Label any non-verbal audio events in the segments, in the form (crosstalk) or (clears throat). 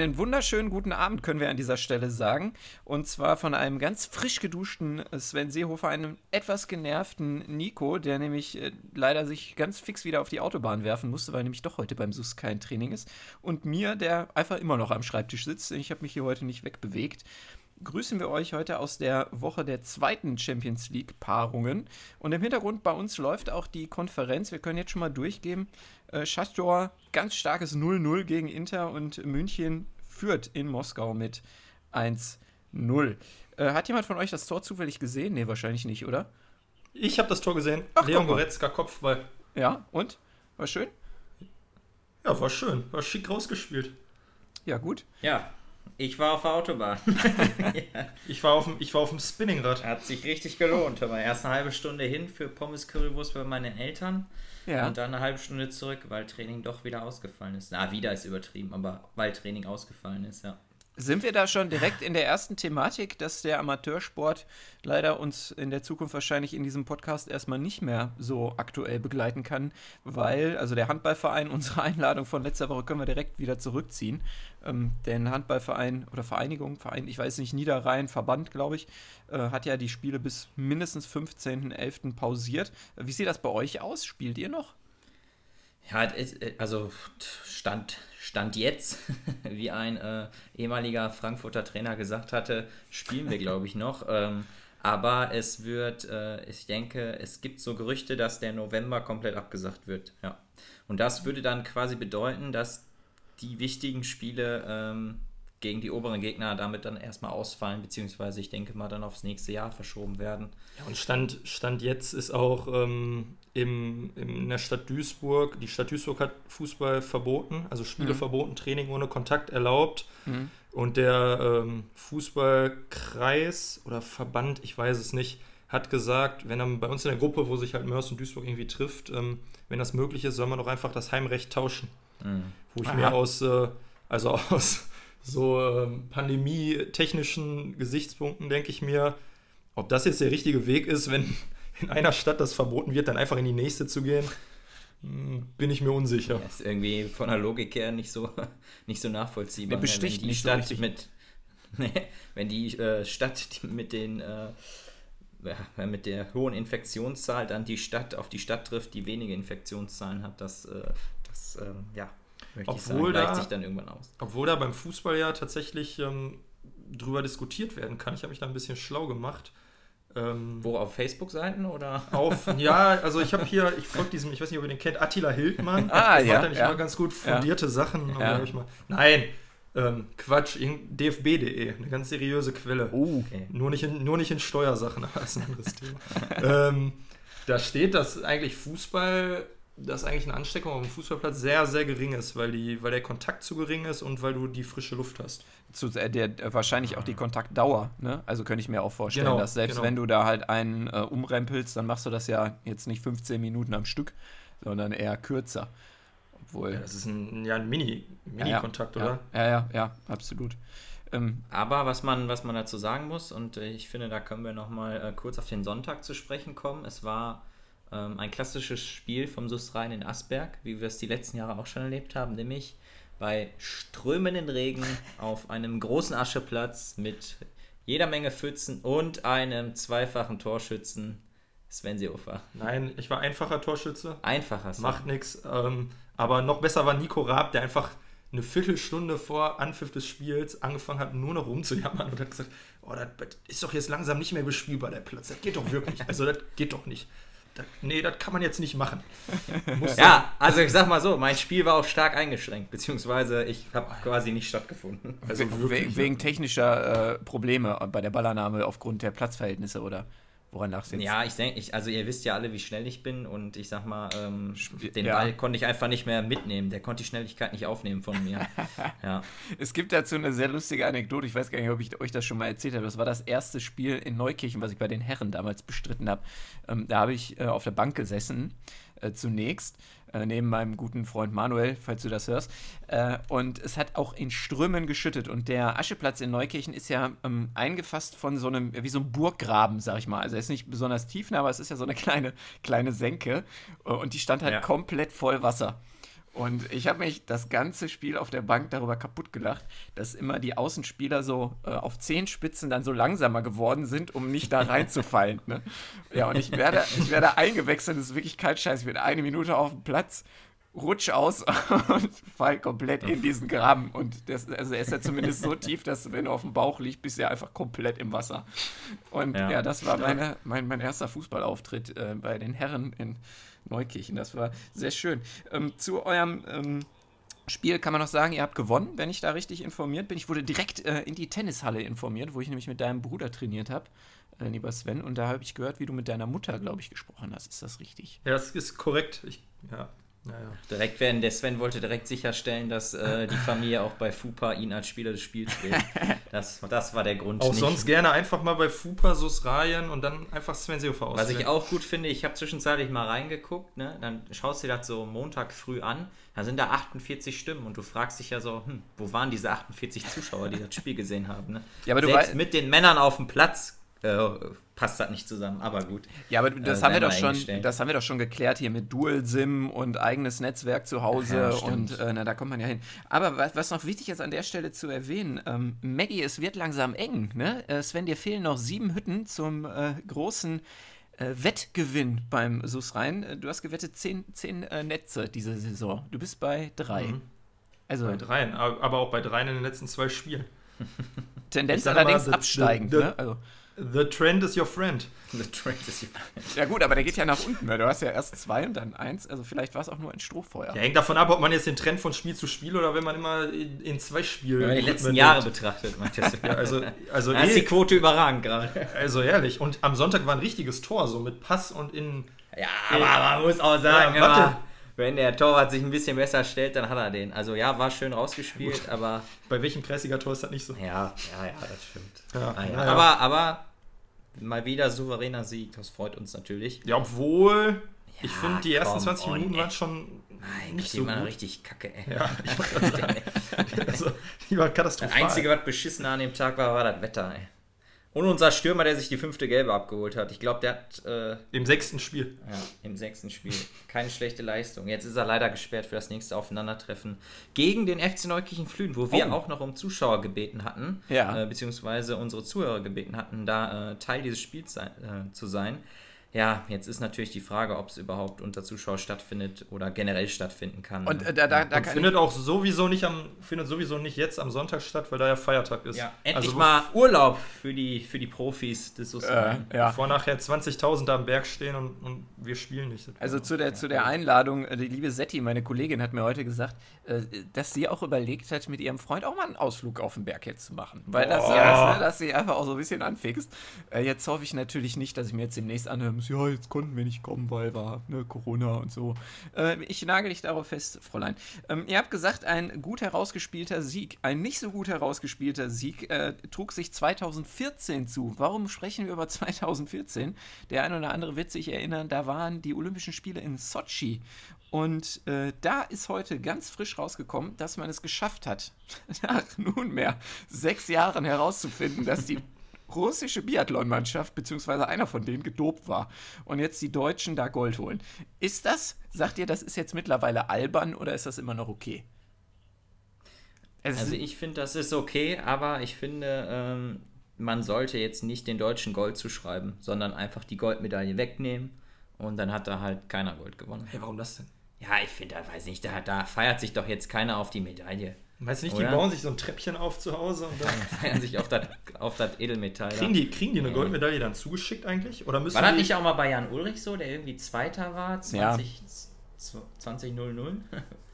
Einen wunderschönen guten Abend können wir an dieser Stelle sagen. Und zwar von einem ganz frisch geduschten Sven Seehofer, einem etwas genervten Nico, der nämlich äh, leider sich ganz fix wieder auf die Autobahn werfen musste, weil nämlich doch heute beim SUS kein Training ist. Und mir, der einfach immer noch am Schreibtisch sitzt. Ich habe mich hier heute nicht wegbewegt grüßen wir euch heute aus der Woche der zweiten Champions League-Paarungen. Und im Hintergrund bei uns läuft auch die Konferenz. Wir können jetzt schon mal durchgeben. Äh, Schastor, ganz starkes 0-0 gegen Inter und München führt in Moskau mit 1-0. Äh, hat jemand von euch das Tor zufällig gesehen? Nee, wahrscheinlich nicht, oder? Ich habe das Tor gesehen. Ach, Leon Goretzka, Kopfball. Ja, und? War schön? Ja, war schön. War schick rausgespielt. Ja, gut. Ja, ich war auf der Autobahn. ja. (laughs) (laughs) ich, war auf dem, ich war auf dem Spinningrad. Hat sich richtig gelohnt. Aber erst eine halbe Stunde hin für Pommes Currywurst bei meinen Eltern. Ja. Und dann eine halbe Stunde zurück, weil Training doch wieder ausgefallen ist. Na, wieder ist übertrieben, aber weil Training ausgefallen ist, ja. Sind wir da schon direkt in der ersten Thematik, dass der Amateursport leider uns in der Zukunft wahrscheinlich in diesem Podcast erstmal nicht mehr so aktuell begleiten kann, weil, also der Handballverein, (laughs) unsere Einladung von letzter Woche können wir direkt wieder zurückziehen. Ähm, denn Handballverein oder Vereinigung, Verein, ich weiß nicht, Niederrhein, Verband, glaube ich, äh, hat ja die Spiele bis mindestens 15.11. pausiert. Wie sieht das bei euch aus? Spielt ihr noch? Ja, also Stand, Stand jetzt, (laughs) wie ein äh, ehemaliger Frankfurter Trainer gesagt hatte, spielen wir, glaube ich, noch. Ähm, aber es wird, äh, ich denke, es gibt so Gerüchte, dass der November komplett abgesagt wird. Ja. Und das würde dann quasi bedeuten, dass die wichtigen Spiele ähm, gegen die oberen Gegner damit dann erstmal ausfallen, beziehungsweise ich denke mal dann aufs nächste Jahr verschoben werden. Ja, und Stand, Stand jetzt ist auch ähm, im, in der Stadt Duisburg, die Stadt Duisburg hat Fußball verboten, also Spiele mhm. verboten, Training ohne Kontakt erlaubt. Mhm. Und der ähm, Fußballkreis oder Verband, ich weiß es nicht, hat gesagt, wenn dann bei uns in der Gruppe, wo sich halt Mörs und Duisburg irgendwie trifft, ähm, wenn das möglich ist, soll man doch einfach das Heimrecht tauschen. Mhm. Wo ich Aha. mir aus, äh, also (laughs) aus so ähm, pandemietechnischen Gesichtspunkten denke ich mir, ob das jetzt der richtige Weg ist, wenn (laughs) in einer Stadt das verboten wird, dann einfach in die nächste zu gehen, hm, bin ich mir unsicher. Das ist irgendwie von der Logik her nicht so, (laughs) nicht so nachvollziehbar. Der besticht wenn die Stadt so mit, (laughs) nee, wenn die äh, Stadt mit den äh, mit der hohen Infektionszahl dann die Stadt auf die Stadt trifft, die wenige Infektionszahlen hat, das, äh, das ähm, obwohl sagen, da, sich dann irgendwann aus. Obwohl da beim Fußball ja tatsächlich ähm, drüber diskutiert werden kann. Ich habe mich da ein bisschen schlau gemacht. Ähm, Wo, auf Facebook-Seiten oder? Auf, (laughs) ja, also ich habe hier, ich folge diesem, ich weiß nicht, ob ihr den kennt, Attila Hildmann. ah, der ja. Hat ja nicht ja. mal ganz gut fundierte ja. Sachen. Ja. Mal, nein, ähm, Quatsch, dfb.de, eine ganz seriöse Quelle. Oh, okay. nur, nicht in, nur nicht in Steuersachen, aber (laughs) das ist ein anderes Thema. ähm, da steht, dass eigentlich Fußball dass eigentlich eine Ansteckung auf dem Fußballplatz sehr, sehr gering ist, weil, die, weil der Kontakt zu gering ist und weil du die frische Luft hast. Zu, äh, der, der, wahrscheinlich auch die Kontaktdauer, ne? Also könnte ich mir auch vorstellen, genau, dass selbst genau. wenn du da halt einen äh, umrempelst, dann machst du das ja jetzt nicht 15 Minuten am Stück, sondern eher kürzer. Obwohl. Ja, das ist ein, ja, ein Mini, Mini-Kontakt, ja, oder? Ja, ja, ja, absolut. Ähm, Aber was man, was man dazu sagen muss, und äh, ich finde, da können wir nochmal äh, kurz auf den Sonntag zu sprechen kommen. Es war ähm, ein klassisches Spiel vom SUS Rhein in Asberg, wie wir es die letzten Jahre auch schon erlebt haben, nämlich bei strömenden Regen (laughs) auf einem großen Ascheplatz mit jeder Menge Pfützen und einem zweifachen Torschützen. Sven Seehofer. Nein, ich war einfacher Torschütze. Einfacher. Macht nichts. Ähm, aber noch besser war Nico Raab, der einfach eine Viertelstunde vor Anpfiff des Spiels angefangen hat, nur noch rumzujammern und hat gesagt, oh, das ist doch jetzt langsam nicht mehr bespielbar, der Platz. Das geht doch wirklich. (laughs) Also das geht doch nicht das, nee, das kann man jetzt nicht machen. ja, also ich sag mal so, mein Spiel war auch stark eingeschränkt, beziehungsweise ich habe quasi nicht stattgefunden. Also We wegen technischer äh, Probleme bei der Ballannahme aufgrund der Platzverhältnisse, oder? Woran lachst du jetzt? Ja, ich denke, ich, also ihr wisst ja alle, wie schnell ich bin und ich sag mal, ähm, den ja. Ball konnte ich einfach nicht mehr mitnehmen. Der konnte die Schnelligkeit nicht aufnehmen von mir. (laughs) ja. Es gibt dazu eine sehr lustige Anekdote. Ich weiß gar nicht, ob ich euch das schon mal erzählt habe. Das war das erste Spiel in Neukirchen, was ich bei den Herren damals bestritten habe. Ähm, da habe ich äh, auf der Bank gesessen, äh, zunächst äh, neben meinem guten Freund Manuel, falls du das hörst. Äh, und es hat auch in Strömen geschüttet. Und der Ascheplatz in Neukirchen ist ja ähm, eingefasst von so einem, wie so einem Burggraben, sag ich mal. Also er ist nicht besonders tief, aber es ist ja so eine (laughs) kleine, kleine Senke. Äh, und die stand halt ja. komplett voll Wasser. Und ich habe mich das ganze Spiel auf der Bank darüber kaputt gelacht, dass immer die Außenspieler so äh, auf Zehenspitzen dann so langsamer geworden sind, um nicht da reinzufallen. Ne? Ja, und ich werde, ich werde eingewechselt, das ist wirklich kein Scheiß. Ich bin eine Minute auf dem Platz, rutsch aus (laughs) und fall komplett in diesen Graben. Und das, also er ist ja zumindest so tief, dass wenn du auf dem Bauch liegst, bist du ja einfach komplett im Wasser. Und ja, ja das war meine, mein, mein erster Fußballauftritt äh, bei den Herren in Neukirchen. Das war sehr schön. Ähm, zu eurem ähm, Spiel kann man noch sagen, ihr habt gewonnen, wenn ich da richtig informiert bin. Ich wurde direkt äh, in die Tennishalle informiert, wo ich nämlich mit deinem Bruder trainiert habe, äh, lieber Sven. Und da habe ich gehört, wie du mit deiner Mutter, glaube ich, gesprochen hast. Ist das richtig? Ja, das ist korrekt. Ich, ja. Ja, ja. Direkt werden, der Sven wollte direkt sicherstellen, dass äh, die Familie auch bei FUPA ihn als Spieler des Spiels wählt. (laughs) Das, das war der Grund. Auch nicht. sonst gerne einfach mal bei FUPA Susrayen und dann einfach Sven Seehofer auswählen. Was ich auch gut finde, ich habe zwischenzeitlich mal reingeguckt, ne? dann schaust du dir das so Montag früh an, da sind da 48 Stimmen und du fragst dich ja so, hm, wo waren diese 48 Zuschauer, die das Spiel gesehen haben? Ne? Ja, aber Selbst du mit den Männern auf dem Platz äh, passt das nicht zusammen, aber gut. Ja, aber das, äh, haben wir doch schon, das haben wir doch schon geklärt hier mit Dual-SIM und eigenes Netzwerk zu Hause ja, und äh, na, da kommt man ja hin. Aber was, was, noch wichtig ist an der Stelle zu erwähnen, ähm, Maggie, es wird langsam eng, ne? Äh, Sven, dir fehlen noch sieben Hütten zum äh, großen äh, Wettgewinn beim SUS Rhein. Du hast gewettet zehn, zehn Netze diese Saison. Du bist bei drei. Mhm. Also, bei dreien, aber auch bei dreien in den letzten zwei Spielen. Tendenz allerdings absteigend, ne? Also, The trend is your friend. The trend is your friend. Ja gut, aber der geht ja nach unten. Ne? Du hast ja erst zwei und dann eins. Also vielleicht war es auch nur ein Strohfeuer. Ja, hängt davon ab, ob man jetzt den Trend von Spiel zu Spiel oder wenn man immer in, in zwei Spielen... Wenn man die letzten Jahre betrachtet, (laughs) ja, also, also da ist die Quote überragend gerade. Also ehrlich. Und am Sonntag war ein richtiges Tor, so mit Pass und in... Ja, aber man muss auch sagen, ja, warte. Wenn der Torwart sich ein bisschen besser stellt, dann hat er den. Also ja, war schön rausgespielt, ja, aber... Bei welchem Pressiger-Tor ist das nicht so? Ja, ja, ja, das stimmt. Ja, ah, ja. Aber, aber mal wieder souveräner Sieg. Das freut uns natürlich. Ja, obwohl ja, ich finde, die ersten 20 Minuten waren schon Nein, nicht so gut. richtig kacke, ey. Ja, (laughs) ich (laughs) also, die war katastrophal. Das Einzige, was beschissen an dem Tag war, war das Wetter, ey. Und unser Stürmer, der sich die fünfte Gelbe abgeholt hat. Ich glaube, der hat. Äh, Im sechsten Spiel. Ja, im sechsten Spiel. Keine schlechte Leistung. Jetzt ist er leider gesperrt für das nächste Aufeinandertreffen gegen den FC Neukirchen Flühen, wo wir oh. auch noch um Zuschauer gebeten hatten. Ja. Äh, beziehungsweise unsere Zuhörer gebeten hatten, da äh, Teil dieses Spiels sein, äh, zu sein. Ja, jetzt ist natürlich die Frage, ob es überhaupt unter Zuschauer stattfindet oder generell stattfinden kann. Und äh, da, da, da findet auch sowieso nicht am findet sowieso nicht jetzt am Sonntag statt, weil da ja Feiertag ist. Ja, endlich also, mal Urlaub für die für die Profis des äh, ja. Bevor nachher 20.000 da am Berg stehen und, und wir spielen nicht. Also zu der, zu der Einladung, äh, die liebe Setti, meine Kollegin, hat mir heute gesagt, äh, dass sie auch überlegt hat, mit ihrem Freund auch mal einen Ausflug auf den Berg jetzt zu machen. Weil das ja, ne, dass sie einfach auch so ein bisschen anfixt. Jetzt hoffe ich natürlich nicht, dass ich mir jetzt demnächst anhöre, muss, ja, jetzt konnten wir nicht kommen, weil war ne, Corona und so. Äh, ich nagel dich darauf fest, Fräulein. Ähm, ihr habt gesagt, ein gut herausgespielter Sieg. Ein nicht so gut herausgespielter Sieg äh, trug sich 2014 zu. Warum sprechen wir über 2014? Der eine oder andere wird sich erinnern, da waren die Olympischen Spiele in Sochi. Und äh, da ist heute ganz frisch rausgekommen, dass man es geschafft hat, (laughs) nach nunmehr sechs Jahren herauszufinden, dass die russische Biathlonmannschaft, beziehungsweise einer von denen, gedopt war. Und jetzt die Deutschen da Gold holen. Ist das, sagt ihr, das ist jetzt mittlerweile albern oder ist das immer noch okay? Es also ich finde, das ist okay, aber ich finde, ähm, man sollte jetzt nicht den Deutschen Gold zuschreiben, sondern einfach die Goldmedaille wegnehmen und dann hat da halt keiner Gold gewonnen. Hey, warum das denn? Ja, ich finde, da weiß nicht, da, da feiert sich doch jetzt keiner auf die Medaille. Weißt du nicht, Oder? die bauen sich so ein Treppchen auf zu Hause und dann (laughs) feiern sich auf das auf Edelmetall. Kriegen die, kriegen die eine Goldmedaille dann zugeschickt eigentlich? Oder müssen war das nicht auch mal bei Jan Ulrich so, der irgendwie Zweiter war? 20, ja. 2000?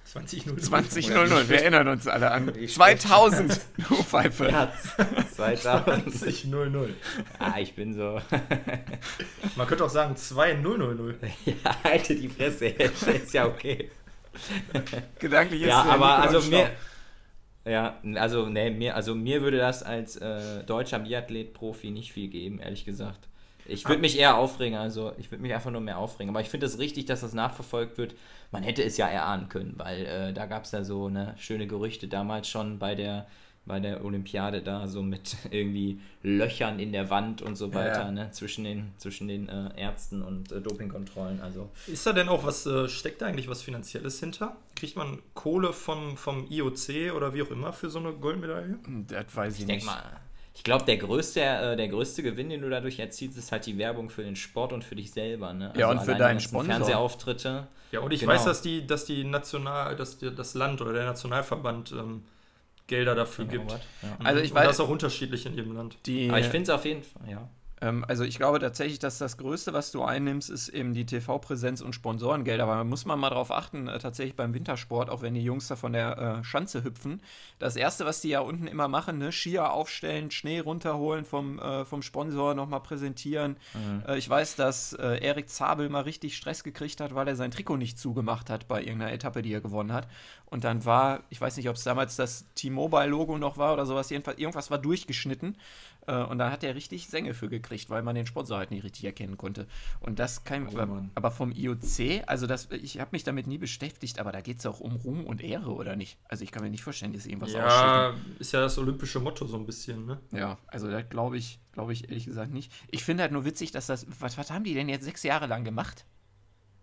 2000. 2000, wir (laughs) erinnern uns alle an. 2000, du Pfeife. Ja, (laughs) 2000. Ah, ich bin so. Man könnte auch sagen 2000. Ja, halte die Fresse, ist ja okay. Gedanklich ist Ja, aber also mir. Ja, also, nee, mir, also mir würde das als äh, deutscher Biathlet-Profi nicht viel geben, ehrlich gesagt. Ich würde mich eher aufregen, also ich würde mich einfach nur mehr aufregen. Aber ich finde es richtig, dass das nachverfolgt wird. Man hätte es ja erahnen können, weil äh, da gab es ja so eine schöne Gerüchte damals schon bei der bei der Olympiade da, so mit (laughs) irgendwie Löchern in der Wand und so weiter, ja. ne, zwischen den, zwischen den äh, Ärzten und äh, Dopingkontrollen. Also. Ist da denn auch was, äh, steckt da eigentlich was Finanzielles hinter? Kriegt man Kohle vom, vom IOC oder wie auch immer für so eine Goldmedaille? Das weiß ich, ich nicht. Mal, ich glaube, der größte, äh, der größte Gewinn, den du dadurch erzielst, ist halt die Werbung für den Sport und für dich selber. Ne? Also ja, und für deinen Sponsor. Fernsehauftritte. Ja, und ich genau. weiß, dass die, dass die National, dass die, das Land oder der Nationalverband ähm, Gelder dafür genau, gibt. Ja. Also ich und weiß, das ist auch unterschiedlich in jedem Land. Die, Aber ich finde es auf jeden Fall, ja. Ähm, also ich glaube tatsächlich, dass das Größte, was du einnimmst, ist eben die TV-Präsenz und Sponsorengelder. Aber man muss man mal darauf achten, äh, tatsächlich beim Wintersport, auch wenn die Jungs da von der äh, Schanze hüpfen. Das Erste, was die ja unten immer machen, ne, Skier aufstellen, Schnee runterholen vom, äh, vom Sponsor, nochmal präsentieren. Mhm. Äh, ich weiß, dass äh, Erik Zabel mal richtig Stress gekriegt hat, weil er sein Trikot nicht zugemacht hat bei irgendeiner Etappe, die er gewonnen hat. Und dann war, ich weiß nicht, ob es damals das T-Mobile-Logo noch war oder sowas, jedenfalls irgendwas war durchgeschnitten. Äh, und da hat er richtig Sänge für gekriegt, weil man den Sponsor halt nicht richtig erkennen konnte. Und das kann oh, aber, aber, vom IOC, also das, ich habe mich damit nie beschäftigt, aber da geht es auch um Ruhm und Ehre, oder nicht? Also ich kann mir nicht vorstellen, dass irgendwas Ja, ausschicken. ist ja das olympische Motto so ein bisschen, ne? Ja, also da glaube ich, glaube ich ehrlich gesagt nicht. Ich finde halt nur witzig, dass das, was, was haben die denn jetzt sechs Jahre lang gemacht?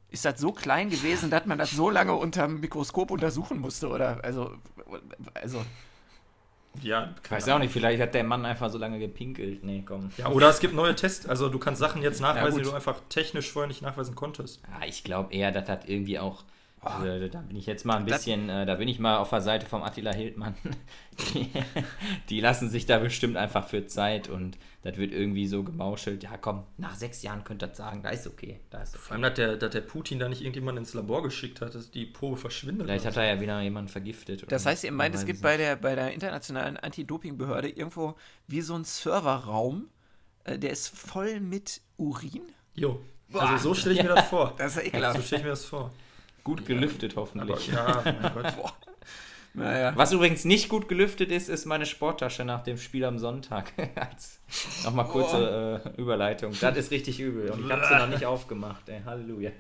Ist das so klein gewesen, dass man das so lange unter dem Mikroskop untersuchen musste? Oder also, also ja, ich weiß auch nicht, vielleicht hat der Mann einfach so lange gepinkelt. Nee, komm. Ja, oder es gibt neue Tests, also du kannst Sachen jetzt nachweisen, ja, die du einfach technisch vorher nicht nachweisen konntest. Ja, ich glaube eher, das hat irgendwie auch also, da bin ich jetzt mal ein bisschen, äh, da bin ich mal auf der Seite vom Attila Hildmann. (laughs) Die, die, lassen sich da bestimmt einfach für Zeit und das wird irgendwie so gemauschelt. Ja, komm, nach sechs Jahren könnt ihr das sagen, da ist okay. Da ist okay. Vor allem, dass der, dass der Putin da nicht irgendjemand ins Labor geschickt hat, dass die Probe verschwindet. Vielleicht hat er ja wieder jemanden vergiftet. Das heißt, ihr meint, es gibt bei der, bei der internationalen Anti-Doping-Behörde irgendwo wie so ein Serverraum, äh, der ist voll mit Urin? Jo. Also so stelle ich mir das vor. Das ist ja ekelhaft. So stelle ich mir das vor. Gut gelüftet, hoffentlich. Aber, ja, mein Gott. (laughs) Boah. Naja. Was übrigens nicht gut gelüftet ist, ist meine Sporttasche nach dem Spiel am Sonntag. (laughs) Nochmal kurze äh, Überleitung. Das ist richtig übel. Und ich habe sie noch nicht (laughs) aufgemacht. Ey. Halleluja.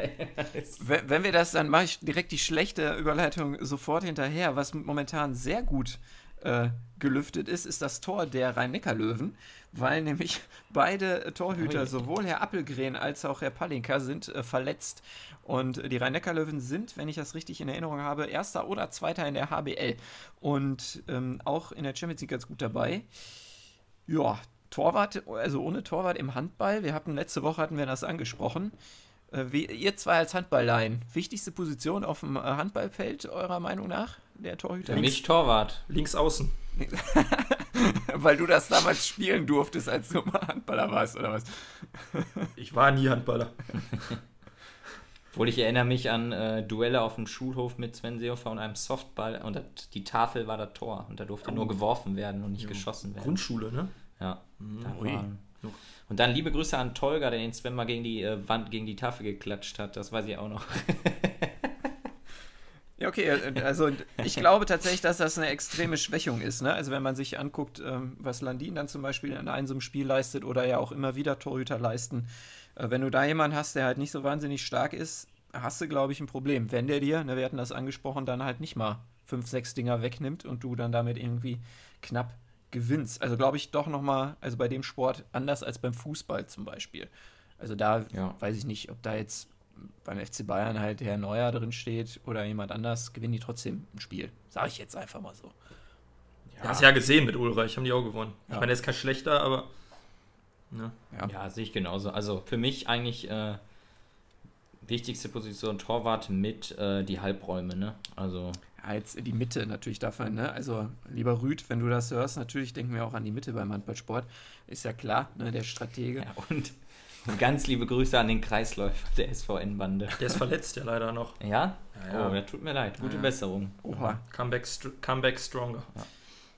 wenn, wir das, dann mache ich direkt die schlechte Überleitung sofort hinterher. Was momentan sehr gut äh, gelüftet ist, ist das Tor der Rhein-Neckar-Löwen, weil nämlich beide Torhüter, sowohl Herr Appelgren als auch Herr Palinka, sind äh, verletzt. Und die Rhein-Neckar-Löwen sind, wenn ich das richtig in Erinnerung habe, Erster oder Zweiter in der HBL. Und ähm, auch in der Champions League ganz gut dabei. Ja, Torwart, also ohne Torwart im Handball. Wir hatten letzte Woche hatten wir das angesprochen. Äh, wie, ihr zwei als Handballlein, wichtigste Position auf dem äh, Handballfeld eurer Meinung nach? Der Torhüter? Für mich Torwart. Links außen. (laughs) Weil du das damals spielen durftest, als du mal Handballer warst, oder was? ich war nie Handballer. (laughs) Obwohl ich erinnere mich an äh, Duelle auf dem Schulhof mit Sven Seehofer und einem Softball und das, die Tafel war das Tor und da durfte oh. nur geworfen werden und nicht ja. geschossen werden. Grundschule, ne? Ja. Mhm. Waren, und dann liebe Grüße an Tolga, der den Sven mal gegen die äh, Wand, gegen die Tafel geklatscht hat. Das weiß ich auch noch. (laughs) Ja, okay, äh, also ich glaube tatsächlich, dass das eine extreme Schwächung ist. Ne? Also wenn man sich anguckt, ähm, was Landin dann zum Beispiel in einem Spiel leistet oder ja auch immer wieder Torhüter leisten, äh, wenn du da jemanden hast, der halt nicht so wahnsinnig stark ist, hast du, glaube ich, ein Problem. Wenn der dir, ne, wir hatten das angesprochen, dann halt nicht mal fünf, sechs Dinger wegnimmt und du dann damit irgendwie knapp gewinnst. Also glaube ich doch nochmal, also bei dem Sport anders als beim Fußball zum Beispiel. Also da ja. weiß ich nicht, ob da jetzt beim FC Bayern halt Herr Neuer drin steht oder jemand anders, gewinnen die trotzdem ein Spiel. Sage ich jetzt einfach mal so. Ja. Hast ja gesehen mit Ulreich, haben die auch gewonnen. Ja. Ich meine, der ist kein schlechter, aber Ne? Ja. ja, sehe ich genauso. Also für mich eigentlich äh, wichtigste Position Torwart mit äh, die Halbräume, ne? Also. Ja, jetzt die Mitte natürlich davon, ne? Also, lieber Rüd, wenn du das hörst, natürlich denken wir auch an die Mitte beim Handballsport. Ist ja klar, ne? Der Stratege. Ja, und ganz liebe Grüße an den Kreisläufer der SVN-Bande. Der ist verletzt ja leider noch. Ja? ja, ja. Oh, der tut mir leid. Gute Besserung. Oha. Comeback, comeback stronger. Ja.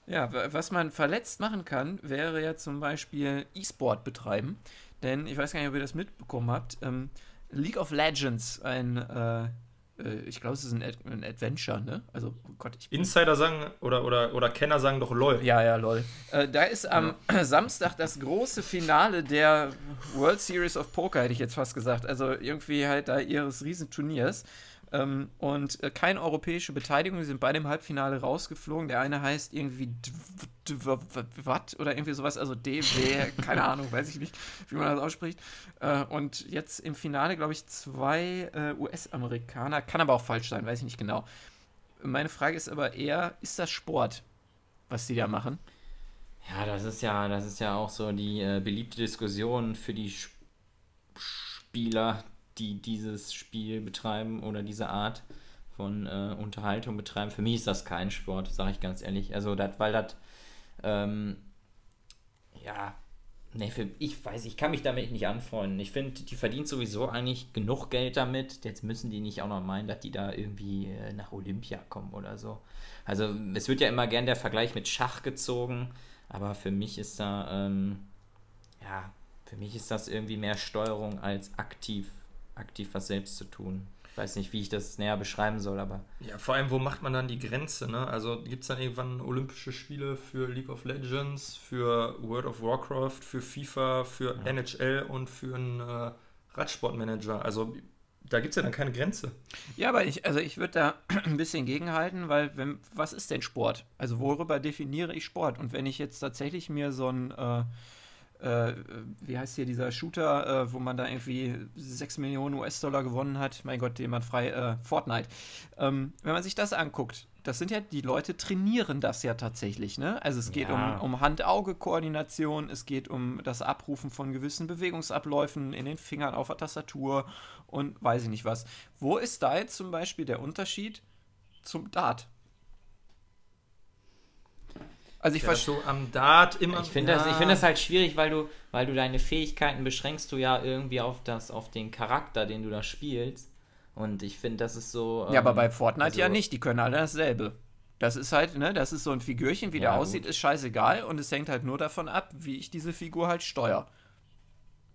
Ja, was man verletzt machen kann, wäre ja zum Beispiel E-Sport betreiben. Denn ich weiß gar nicht, ob ihr das mitbekommen habt. Ähm, League of Legends, ein, äh, ich glaube, es ist ein, Ad ein, Adventure, ne? Also, oh Gott, ich Insider sagen oder, oder, oder Kenner sagen doch LOL. Ja, ja, LOL. Äh, da ist am ja. (clears throat) Samstag das große Finale der World Series of Poker, hätte ich jetzt fast gesagt. Also irgendwie halt da ihres Riesenturniers. Ähm, und äh, keine europäische Beteiligung. Die sind beide im Halbfinale rausgeflogen. Der eine heißt irgendwie Watt oder irgendwie sowas, also DW, keine Ahnung, weiß ich nicht, wie man das ausspricht. Äh, und jetzt im Finale, glaube ich, zwei äh, US-Amerikaner. Kann aber auch falsch sein, weiß ich nicht genau. Meine Frage ist aber eher, ist das Sport, was die da machen? Ja, das ist ja, das ist ja auch so die äh, beliebte Diskussion für die Sp Spieler, die dieses Spiel betreiben oder diese Art von äh, Unterhaltung betreiben. Für mich ist das kein Sport, sage ich ganz ehrlich. Also, dat, weil das, ähm, ja, nee, ich weiß, ich kann mich damit nicht anfreunden. Ich finde, die verdienen sowieso eigentlich genug Geld damit. Jetzt müssen die nicht auch noch meinen, dass die da irgendwie äh, nach Olympia kommen oder so. Also, es wird ja immer gern der Vergleich mit Schach gezogen, aber für mich ist da, ähm, ja, für mich ist das irgendwie mehr Steuerung als aktiv aktiv was selbst zu tun. Ich weiß nicht, wie ich das näher beschreiben soll, aber. Ja, vor allem, wo macht man dann die Grenze? Ne? Also gibt es dann irgendwann Olympische Spiele für League of Legends, für World of Warcraft, für FIFA, für ja. NHL und für einen äh, Radsportmanager? Also da gibt es ja dann keine Grenze. Ja, aber ich, also ich würde da (clears throat) ein bisschen gegenhalten, weil wenn, was ist denn Sport? Also worüber definiere ich Sport? Und wenn ich jetzt tatsächlich mir so ein äh, äh, wie heißt hier dieser Shooter, äh, wo man da irgendwie 6 Millionen US-Dollar gewonnen hat, mein Gott, jemand frei, äh, Fortnite. Ähm, wenn man sich das anguckt, das sind ja, die Leute trainieren das ja tatsächlich, ne? Also es geht ja. um, um Hand-Auge-Koordination, es geht um das Abrufen von gewissen Bewegungsabläufen in den Fingern auf der Tastatur und weiß ich nicht was. Wo ist da jetzt zum Beispiel der Unterschied zum Dart? Also ich ja, verstehe so am Dart immer. Ich finde ja. das, find das halt schwierig, weil du, weil du deine Fähigkeiten beschränkst du ja irgendwie auf das, auf den Charakter, den du da spielst. Und ich finde, das ist so. Ähm, ja, aber ähm, bei Fortnite also, ja nicht, die können alle dasselbe. Das ist halt, ne, das ist so ein Figürchen, wie ja, der aussieht, gut. ist scheißegal und es hängt halt nur davon ab, wie ich diese Figur halt steuere.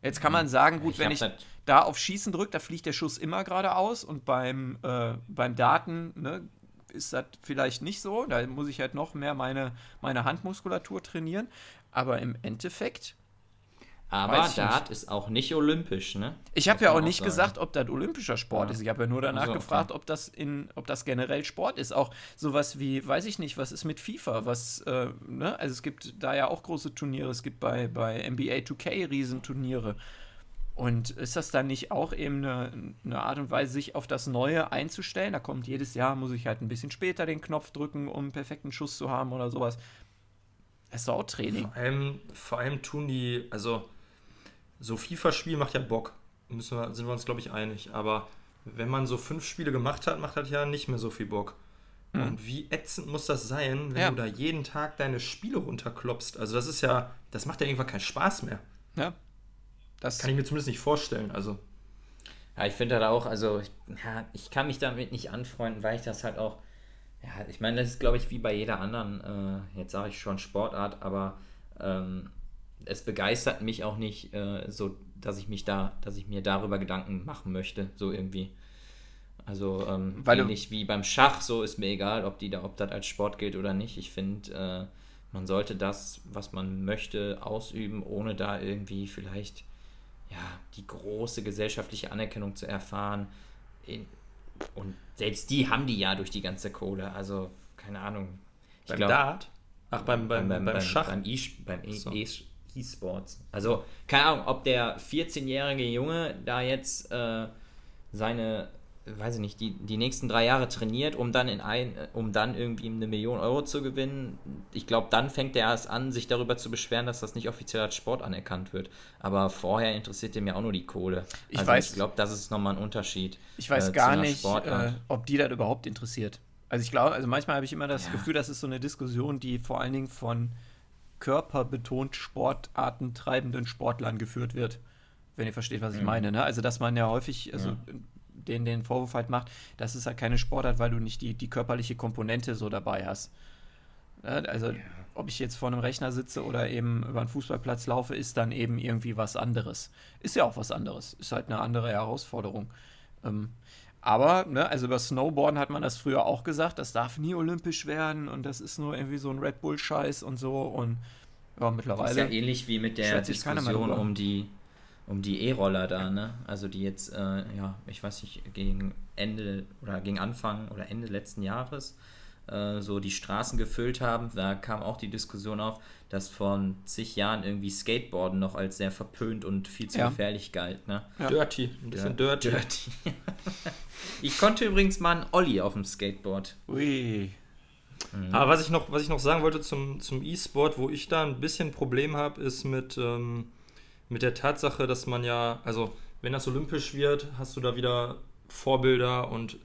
Jetzt kann man sagen, gut, ich wenn ich da auf Schießen drücke, da fliegt der Schuss immer geradeaus und beim, äh, beim Daten ne, ist das vielleicht nicht so. Da muss ich halt noch mehr meine, meine Handmuskulatur trainieren. Aber im Endeffekt. Aber Dart ist auch nicht olympisch, ne? Ich habe ja auch nicht sagen. gesagt, ob das olympischer Sport ja. ist. Ich habe ja nur danach also, gefragt, ob das in, ob das generell Sport ist. Auch sowas wie, weiß ich nicht, was ist mit FIFA? Was, äh, ne? Also es gibt da ja auch große Turniere. Es gibt bei, bei NBA 2K Riesenturniere. Und ist das dann nicht auch eben eine, eine, Art und Weise, sich auf das Neue einzustellen? Da kommt jedes Jahr, muss ich halt ein bisschen später den Knopf drücken, um einen perfekten Schuss zu haben oder sowas. Das ist auch Training. Vor allem, vor allem tun die, also so FIFA-Spiel macht ja Bock. Müssen wir, sind wir uns, glaube ich, einig. Aber wenn man so fünf Spiele gemacht hat, macht das ja nicht mehr so viel Bock. Mhm. Und wie ätzend muss das sein, wenn ja. du da jeden Tag deine Spiele runterklopst? Also das ist ja, das macht ja irgendwann keinen Spaß mehr. Ja, das kann ich mir zumindest nicht vorstellen. Also. Ja, ich finde halt auch, also ja, ich kann mich damit nicht anfreunden, weil ich das halt auch, ja, ich meine, das ist glaube ich wie bei jeder anderen, äh, jetzt sage ich schon Sportart, aber ähm, es begeistert mich auch nicht äh, so, dass ich mich da, dass ich mir darüber Gedanken machen möchte, so irgendwie. Also ähm, weil ähnlich wie beim Schach, so ist mir egal, ob die da, ob das als Sport gilt oder nicht. Ich finde, äh, man sollte das, was man möchte, ausüben, ohne da irgendwie vielleicht ja, die große gesellschaftliche Anerkennung zu erfahren. Und selbst die haben die ja durch die ganze Kohle. Also, keine Ahnung. Ich beim glaub, Dart? Ach, beim, beim, beim, beim, Schach? Beim E-Sports. also, keine Ahnung, ob der 14-jährige Junge da jetzt äh, seine weiß ich nicht, die, die nächsten drei Jahre trainiert, um dann in ein, um dann irgendwie eine Million Euro zu gewinnen. Ich glaube, dann fängt er erst an, sich darüber zu beschweren, dass das nicht offiziell als Sport anerkannt wird. Aber vorher interessiert ihm ja auch nur die Kohle. Ich also weiß, ich glaube, das ist nochmal ein Unterschied. Ich weiß äh, gar nicht, äh, ob die das überhaupt interessiert. Also ich glaube, also manchmal habe ich immer das ja. Gefühl, das ist so eine Diskussion, die vor allen Dingen von körperbetont Sportarten treibenden Sportlern geführt wird wenn ihr versteht, was ich mhm. meine. Ne? Also, dass man ja häufig, also ja den den Vorwurf halt macht, das ist halt keine Sportart, weil du nicht die, die körperliche Komponente so dabei hast. Also, ob ich jetzt vor einem Rechner sitze oder eben über einen Fußballplatz laufe, ist dann eben irgendwie was anderes. Ist ja auch was anderes. Ist halt eine andere Herausforderung. Ähm, aber, ne, also über Snowboarden hat man das früher auch gesagt, das darf nie olympisch werden und das ist nur irgendwie so ein Red Bull-Scheiß und so und ja, mittlerweile. Das ist ja ähnlich wie mit der Diskussion um die um die E-Roller da, ne? Also die jetzt, äh, ja, ich weiß nicht, gegen Ende oder gegen Anfang oder Ende letzten Jahres äh, so die Straßen gefüllt haben. Da kam auch die Diskussion auf, dass von zig Jahren irgendwie Skateboarden noch als sehr verpönt und viel zu Ja. gefährlich galt, ne? Ja. Dirty, ein bisschen dirty. Dirty. (laughs) ich konnte übrigens mal einen Olli auf dem Skateboard. Ui. Aber was ich noch, was ich noch sagen wollte zum, zum E-Sport, wo ich da ein bisschen Problem habe, ist mit, ähm, mit der Tatsache, dass man ja, also wenn das olympisch wird, hast du da wieder Vorbilder und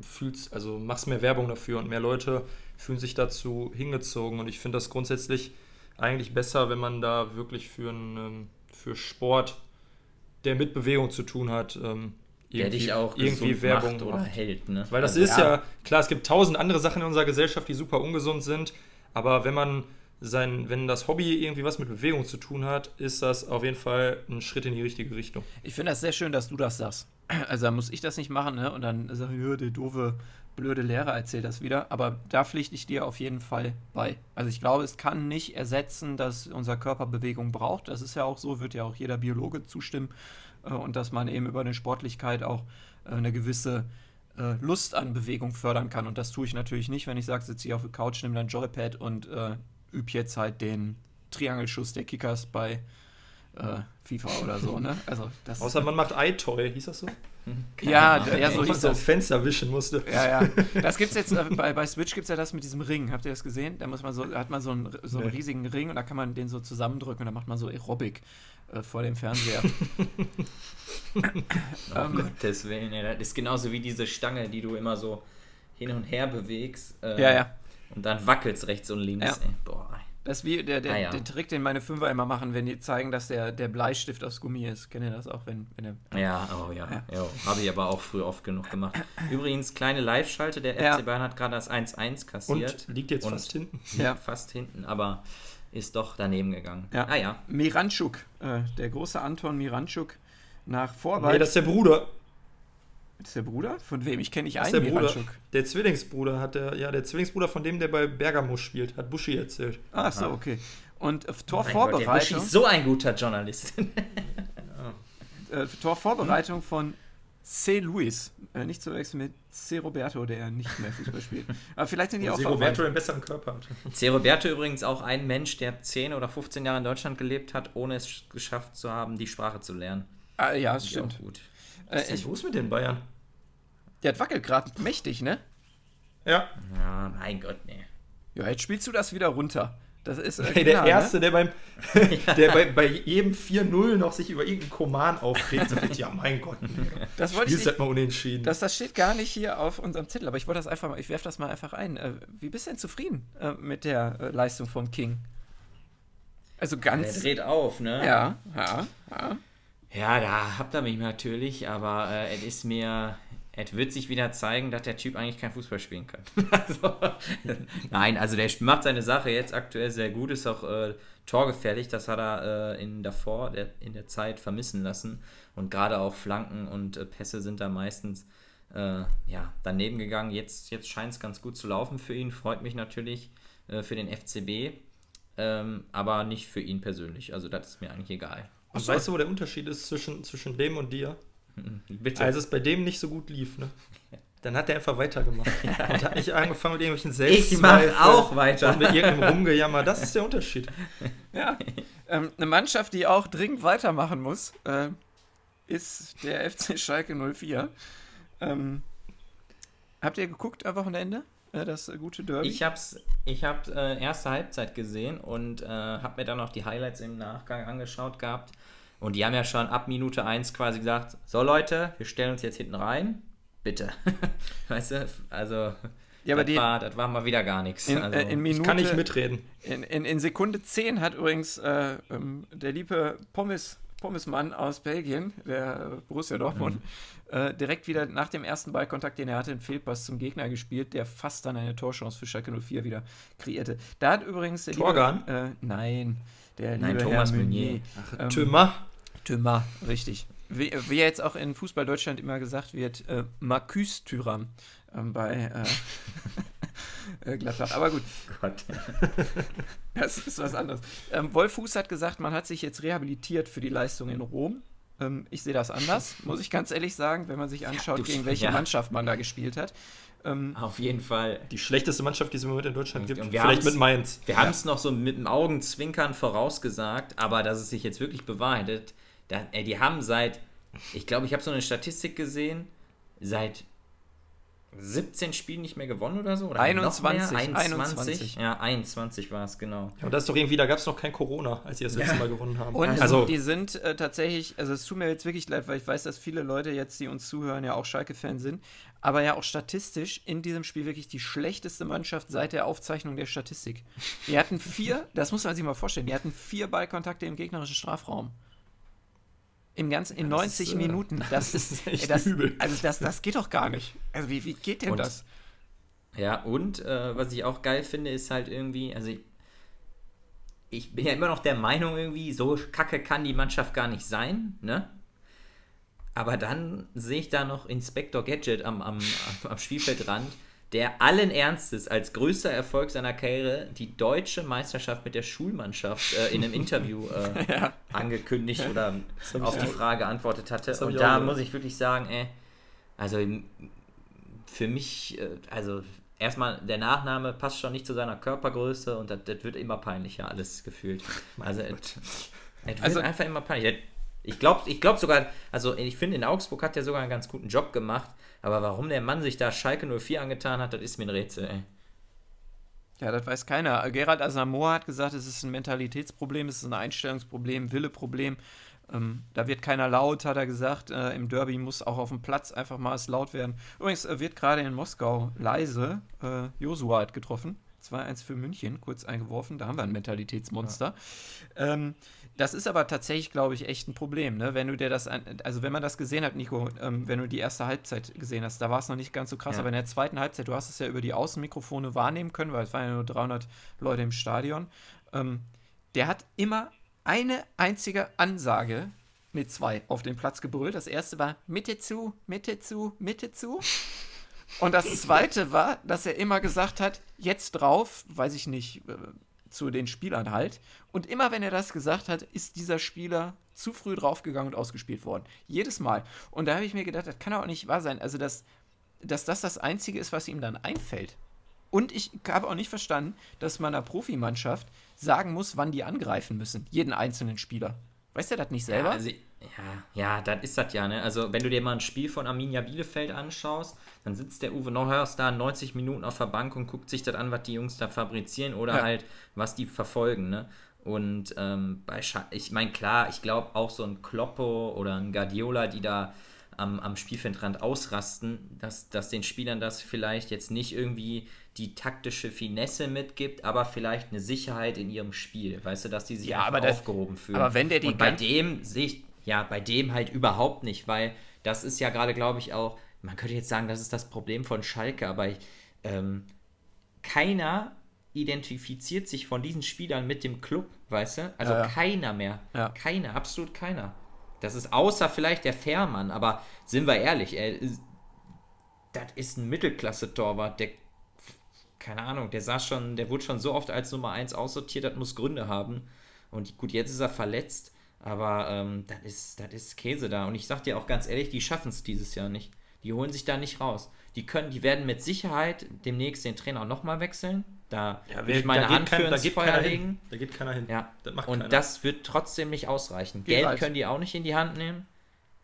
fühlst, also machst mehr Werbung dafür und mehr Leute fühlen sich dazu hingezogen. Und ich finde das grundsätzlich eigentlich besser, wenn man da wirklich für, einen, ähm, für Sport, der mit Bewegung zu tun hat, ähm, Der dich auch irgendwie Werbung macht oder macht. hält, ne? Weil das Also, ist ja. klar, es gibt tausend andere Sachen in unserer Gesellschaft, die super ungesund sind, aber wenn man sein, wenn das Hobby irgendwie was mit Bewegung zu tun hat, ist das auf jeden Fall ein Schritt in die richtige Richtung. Ich finde das sehr schön, dass du das sagst. (clears throat) Also da muss ich das nicht machen, ne? Und dann sage ich, der doofe, blöde Lehrer erzählt das wieder. Aber da pflichte ich dir auf jeden Fall bei. Also ich glaube, es kann nicht ersetzen, dass unser Körper Bewegung braucht. Das ist ja auch so, wird ja auch jeder Biologe zustimmen. Äh, Und dass man eben über eine Sportlichkeit auch äh, eine gewisse äh, Lust an Bewegung fördern kann. Und das tue ich natürlich nicht, wenn ich sage, sitze hier auf der Couch, nehme dein Joypad und übe jetzt halt den Triangelschuss der Kickers bei äh, FIFA oder so, ne? Also das Außer man macht iToy, hieß das so? ja, Ahnung. ja, so hieß man so das. aufs Fenster wischen musste. Ja, ja. (laughs) Das gibt's jetzt äh, bei, bei Switch gibt's ja das mit diesem Ring. Habt ihr das gesehen? Da muss man so, hat man so einen, so einen riesigen Ring und da kann man den so zusammendrücken und dann macht man so Aerobic äh, vor dem Fernseher. Um (laughs) Ähm, Gottes Willen, ey, das ist genauso wie diese Stange, die du immer so hin und her bewegst. äh, ja, ja. Und dann wackelst rechts und links. Ja. Ey. Boah. Das ist wie der, der, Ah, ja. der Trick, den meine Fünfer immer machen, wenn die zeigen, dass der, der Bleistift aus Gummi ist. Kennt ihr das auch, wenn, wenn der. Ja, oh ja. Ja. ja. Habe ich aber auch früher oft genug gemacht. Übrigens, kleine Live-Schalte, der Ja. FC Bayern hat gerade das 1-1 kassiert. Und liegt jetzt Und- fast hinten. Ja. (laughs) Fast hinten, aber ist doch daneben gegangen. Ja. Ah ja. Miranchuk, äh, der große Anton Miranchuk, nach Vorwahl. Nee, das ist der Bruder. Das ist der Bruder? Von wem? Ich kenne nicht einen der Bruder. Miranchuk. Der Zwillingsbruder hat der, ja, der Zwillingsbruder von dem, der bei Bergamo spielt, hat Buschi erzählt. Ah, so, okay. Und äh, Gott, der Buschi Torvorbereitung. ist so ein guter Journalist. (laughs) äh, Torvorbereitung von C. Luis. Äh, nicht zu wechseln mit C. Roberto, der nicht mehr Fußball spielt. (laughs) Aber vielleicht sind die auch Und verwandt. Roberto einen besseren Körper hat. (laughs) C. Roberto übrigens auch ein Mensch, der 10 oder 15 Jahre in Deutschland gelebt hat, ohne es geschafft zu haben, die Sprache zu lernen. Ah, ja, das auch stimmt. gut. Äh, Was ich, ist los mit den Bayern? Der wackelt gerade mächtig, ne? Ja, Ja, mein Gott, nee. Ja, jetzt spielst du das wieder runter. Das ist äh, Hey, der klar, Erste, der beim (laughs) der bei, bei jedem 4-0 noch sich über irgendeinen Koman aufregt, sagt, ja mein Gott, Ne? Das wollte ich spielst nicht, halt mal unentschieden. das, das steht gar nicht hier auf unserem Zettel, aber ich wollte das einfach mal, ich werfe das mal einfach ein. Äh, wie bist du denn zufrieden äh, mit der äh, Leistung vom King? Also Der ganz. dreht auf, ne? Ja, ja, ja. Ja, da habt ihr mich natürlich, aber äh, es ist mir, es wird sich wieder zeigen, dass der Typ eigentlich kein Fußball spielen kann. (laughs) also, nein, also der macht seine Sache jetzt aktuell sehr gut, ist auch äh, torgefährlich, das hat er äh, in davor, der, in der Zeit vermissen lassen. Und gerade auch Flanken und äh, Pässe sind da meistens äh, ja, daneben gegangen. Jetzt, jetzt scheint es ganz gut zu laufen für ihn, freut mich natürlich äh, für den FCB, ähm, aber nicht für ihn persönlich. Also das ist mir eigentlich egal. Und weißt du, wo der Unterschied ist zwischen, zwischen dem und dir? Bitte. Als es bei dem nicht so gut lief, ne? (laughs) Dann hat er einfach weitergemacht. (laughs) Und hat nicht angefangen mit irgendwelchen Ich mach Selbstzweifeln auch weiter. Und mit irgendeinem (laughs) Rumgejammer. Das ist der Unterschied. Ja, ähm, eine Mannschaft, die auch dringend weitermachen muss, äh, ist der FC Schalke 04. Ähm, habt ihr geguckt am Wochenende? Äh, das gute Derby? Ich hab's, ich hab äh, erste Halbzeit gesehen und äh, hab mir dann noch die Highlights im Nachgang angeschaut gehabt. Und die haben ja schon ab Minute 1 quasi gesagt, so Leute, wir stellen uns jetzt hinten rein. Bitte. (laughs) weißt du, also ja, aber das, die, war, das war mal wieder gar nichts. in, also, äh, in Minute, Ich kann nicht mitreden. In, in, in Sekunde 10 hat übrigens äh, ähm, der liebe Pommes, Pommesmann aus Belgien, der Borussia Dortmund, äh, direkt wieder nach dem ersten Ballkontakt, den er hatte, einen Fehlpass zum Gegner gespielt, der fast dann eine Torchance für Schalke 04 wieder kreierte. Da hat übrigens der Torgan? liebe, äh, nein, der Nein, liebe Thomas Herr Meunier. Meunier. Ähm, Tümmer. Thümer, richtig. Wie, wie jetzt auch in Fußball Deutschland immer gesagt wird, äh, Marcus Thüram ähm, bei äh, (laughs) äh, Gladbach. Aber gut, Gott. (laughs) das ist was anderes. Ähm, Wolf Fuß hat gesagt, man hat sich jetzt rehabilitiert für die Leistung in Rom. Ähm, ich sehe das anders, muss ich ganz ehrlich sagen, wenn man sich anschaut, ja, gegen welche ja. Mannschaft man da gespielt hat. Ähm, Auf jeden Fall. Die schlechteste Mannschaft, die es im Moment in Deutschland gibt. Vielleicht mit Mainz. Wir ja. haben es noch so mit dem Augenzwinkern vorausgesagt, aber dass es sich jetzt wirklich bewahrheitet, da, ey, die haben seit, ich glaube, ich habe so eine Statistik gesehen, seit 17 Spielen nicht mehr gewonnen oder so? Oder 21, 21. 21. Ja, 21 war es, genau. Ja, und das ist doch irgendwie, da gab es noch kein Corona, als sie das letzte ja. Mal gewonnen haben. Und also, die sind äh, tatsächlich, also es tut mir jetzt wirklich leid, weil ich weiß, dass viele Leute jetzt, die uns zuhören, ja auch Schalke-Fan sind, aber ja auch statistisch in diesem Spiel wirklich die schlechteste Mannschaft seit der Aufzeichnung der Statistik. Die hatten vier, das muss man sich mal vorstellen, die hatten vier Ballkontakte im gegnerischen Strafraum. Im ganzen, in ja, 90 ist, äh, Minuten. (laughs) Das, das ist echt das, übel. Also das, das geht doch gar nicht. Also wie, wie geht denn und, das? Ja, und äh, was ich auch geil finde, ist halt irgendwie, also ich, ich, bin ja immer noch der Meinung irgendwie, so kacke kann die Mannschaft gar nicht sein, ne? Aber dann sehe ich da noch Inspector Gadget am, am, am Spielfeldrand der allen Ernstes als größter Erfolg seiner Karriere die deutsche Meisterschaft mit der Schulmannschaft äh, in einem Interview (laughs) äh, ja. angekündigt oder auf die Frage geantwortet hatte. Und da muss ich wirklich sagen, ey, also für mich, äh, also erstmal der Nachname passt schon nicht zu seiner Körpergröße und das, das wird immer peinlicher, alles gefühlt. Also es wird also, einfach immer peinlicher. Ich glaube ich glaub sogar, also ich finde, in Augsburg hat er sogar einen ganz guten Job gemacht, aber warum der Mann sich da Schalke 04 angetan hat, das ist mir ein Rätsel, ey. Ja, das weiß keiner. Gerald Asamoah hat gesagt, es ist ein Mentalitätsproblem, es ist ein Einstellungsproblem, Willeproblem. Ähm, da wird keiner laut, hat er gesagt. Äh, Im Derby muss auch auf dem Platz einfach mal es laut werden. Übrigens äh, wird gerade in Moskau leise äh, Josua hat getroffen. 2-1 für München, kurz eingeworfen. Da haben wir ein Mentalitätsmonster. Ja. Ähm, das ist aber tatsächlich, glaube ich, echt ein Problem, ne? Wenn du dir das, also wenn man das gesehen hat, Nico, ähm, wenn du die erste Halbzeit gesehen hast, da war es noch nicht ganz so krass, ja. aber in der zweiten Halbzeit, du hast es ja über die Außenmikrofone wahrnehmen können, weil es waren ja nur 300 Leute im Stadion. Ähm, der hat immer eine einzige Ansage mit zwei auf den Platz gebrüllt. Das erste war Mitte zu, Mitte zu, Mitte zu. Und das zweite war, dass er immer gesagt hat, jetzt drauf, weiß ich nicht, äh, zu den Spielern halt. Und immer wenn er das gesagt hat, ist dieser Spieler zu früh draufgegangen und ausgespielt worden. Jedes Mal. Und da habe ich mir gedacht, das kann auch nicht wahr sein. Also, dass, dass das das Einzige ist, was ihm dann einfällt. Und ich habe auch nicht verstanden, dass man einer Profimannschaft sagen muss, wann die angreifen müssen. Jeden einzelnen Spieler. Weißt du das nicht selber? Ja, also, ja, ja, das ist das ja, ne? Also, wenn du dir mal ein Spiel von Arminia Bielefeld anschaust, dann sitzt der Uwe Neuhaus da 90 Minuten auf der Bank und guckt sich das an, was die Jungs da fabrizieren oder ja. halt, was die verfolgen, ne? Und ähm, bei Sch ich meine, klar, ich glaube auch so ein Kloppo oder ein Guardiola, die da am, am Spielfeldrand ausrasten, dass, dass den Spielern das vielleicht jetzt nicht irgendwie die taktische Finesse mitgibt, aber vielleicht eine Sicherheit in ihrem Spiel, weißt du, dass die sich ja, aber das, aufgehoben fühlen. Aber wenn der die Und bei dem sehe ich, ja, bei dem halt überhaupt nicht, weil das ist ja gerade, glaube ich, auch, man könnte jetzt sagen, das ist das Problem von Schalke, aber ich, ähm, keiner identifiziert sich von diesen Spielern mit dem Club, weißt du? Also ja, ja. keiner mehr. Ja. Keiner, absolut keiner. Das ist außer vielleicht der Fährmann, aber sind wir ehrlich, er, das ist ein Mittelklasse-Torwart, der, keine Ahnung, der saß schon, der wurde schon so oft als Nummer 1 aussortiert, das muss Gründe haben. Und gut, jetzt ist er verletzt, aber ähm, das ist, das ist Käse da. Und ich sag dir auch ganz ehrlich, die schaffen es dieses Jahr nicht. Die holen sich da nicht raus. Die können, die werden mit Sicherheit demnächst den Trainer nochmal wechseln. Da ja, will ich meine Hand für ins Feuer legen. Da geht keiner hin. Ja. Das Und keiner. das wird trotzdem nicht ausreichen. Geht Geld alt. können die auch nicht in die Hand nehmen.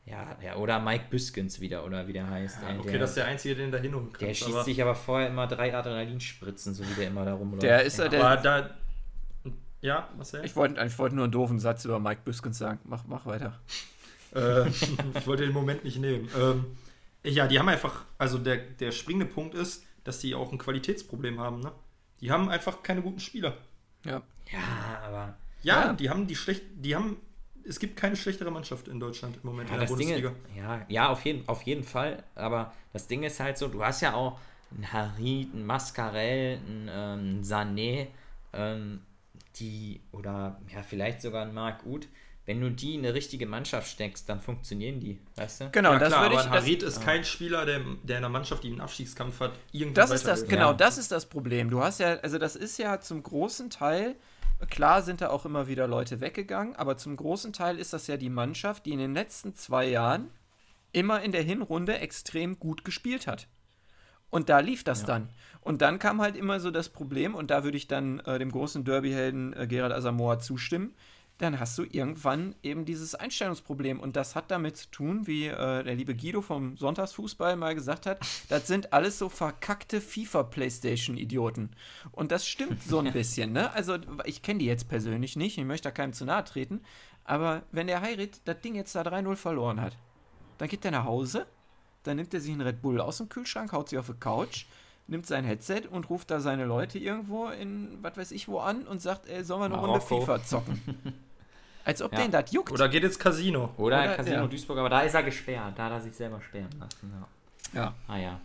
Ja, ja, oder Mike Büskens wieder, oder wie der heißt. Ja, okay, der, das ist der Einzige, den da hinholen kann. Der schießt aber sich aber vorher immer drei Adrenalinspritzen, so wie der immer da rumläuft. Der ist ja, der. Aber da, ja, was Ich wollte ich wollt nur einen doofen Satz über Mike Büskens sagen. Mach, mach weiter. äh, (laughs) ich wollte den Moment nicht nehmen. Ähm, ja, die haben einfach, also der, der springende Punkt ist, dass die auch ein Qualitätsproblem haben, ne? Die haben einfach keine guten Spieler. Ja. Ja, aber. Ja, ja. die haben die schlecht, die haben, es gibt keine schlechtere Mannschaft in Deutschland im Moment ja, in der Bundesliga. Ding, ja, ja auf, jeden, auf jeden Fall. Aber das Ding ist halt so, du hast ja auch einen Harid, einen Mascarell, einen ähm, Sané, ähm, die, oder ja, vielleicht sogar einen Marc Uth, wenn du die in eine richtige Mannschaft steckst, dann funktionieren die, weißt du? Genau, ja, das klar, würde ich. Aber Harit ist kein Spieler, der, der in einer Mannschaft, die einen Abstiegskampf hat, irgendwie Das ist das, genau, ja. das ist das Problem. Du hast ja, also das ist ja zum großen Teil klar sind da auch immer wieder Leute weggegangen, aber zum großen Teil ist das ja die Mannschaft, die in den letzten zwei Jahren immer in der Hinrunde extrem gut gespielt hat. Und da lief das ja. dann. Und dann kam halt immer so das Problem, und da würde ich dann äh, dem großen Derby-Helden äh, Gerald Asamoah zustimmen, dann hast du irgendwann eben dieses Einstellungsproblem. Und das hat damit zu tun, wie äh, der liebe Guido vom Sonntagsfußball mal gesagt hat, das sind alles so verkackte FIFA-Playstation-Idioten. Und das stimmt so ein (laughs) bisschen, ne? Also ich kenne die jetzt persönlich nicht, ich möchte da keinem zu nahe treten, aber wenn der Heirit das Ding jetzt da 3-0 verloren hat, dann geht er nach Hause, dann nimmt er sich einen Red Bull aus dem Kühlschrank, haut sich auf die Couch, nimmt sein Headset und ruft da seine Leute irgendwo in, was weiß ich wo an und sagt, ey, sollen wir eine Marokko. Runde FIFA zocken? (laughs) Als ob ja. den das juckt. Oder geht ins Casino. Oder, Oder Casino ja. Duisburg, aber da ist er gesperrt. Da hat er sich selber sperren lassen. Ja. ja. Ah ja.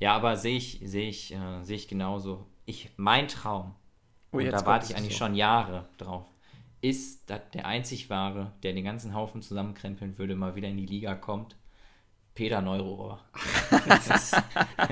Ja, aber sehe ich, sehe ich, äh, sehe ich genauso. Ich, mein Traum, oh, und da warte ich eigentlich so. schon Jahre drauf, ist, dass der einzig wahre, der den ganzen Haufen zusammenkrempeln würde, mal wieder in die Liga kommt. Peter Neurohrer. (laughs) das, ist,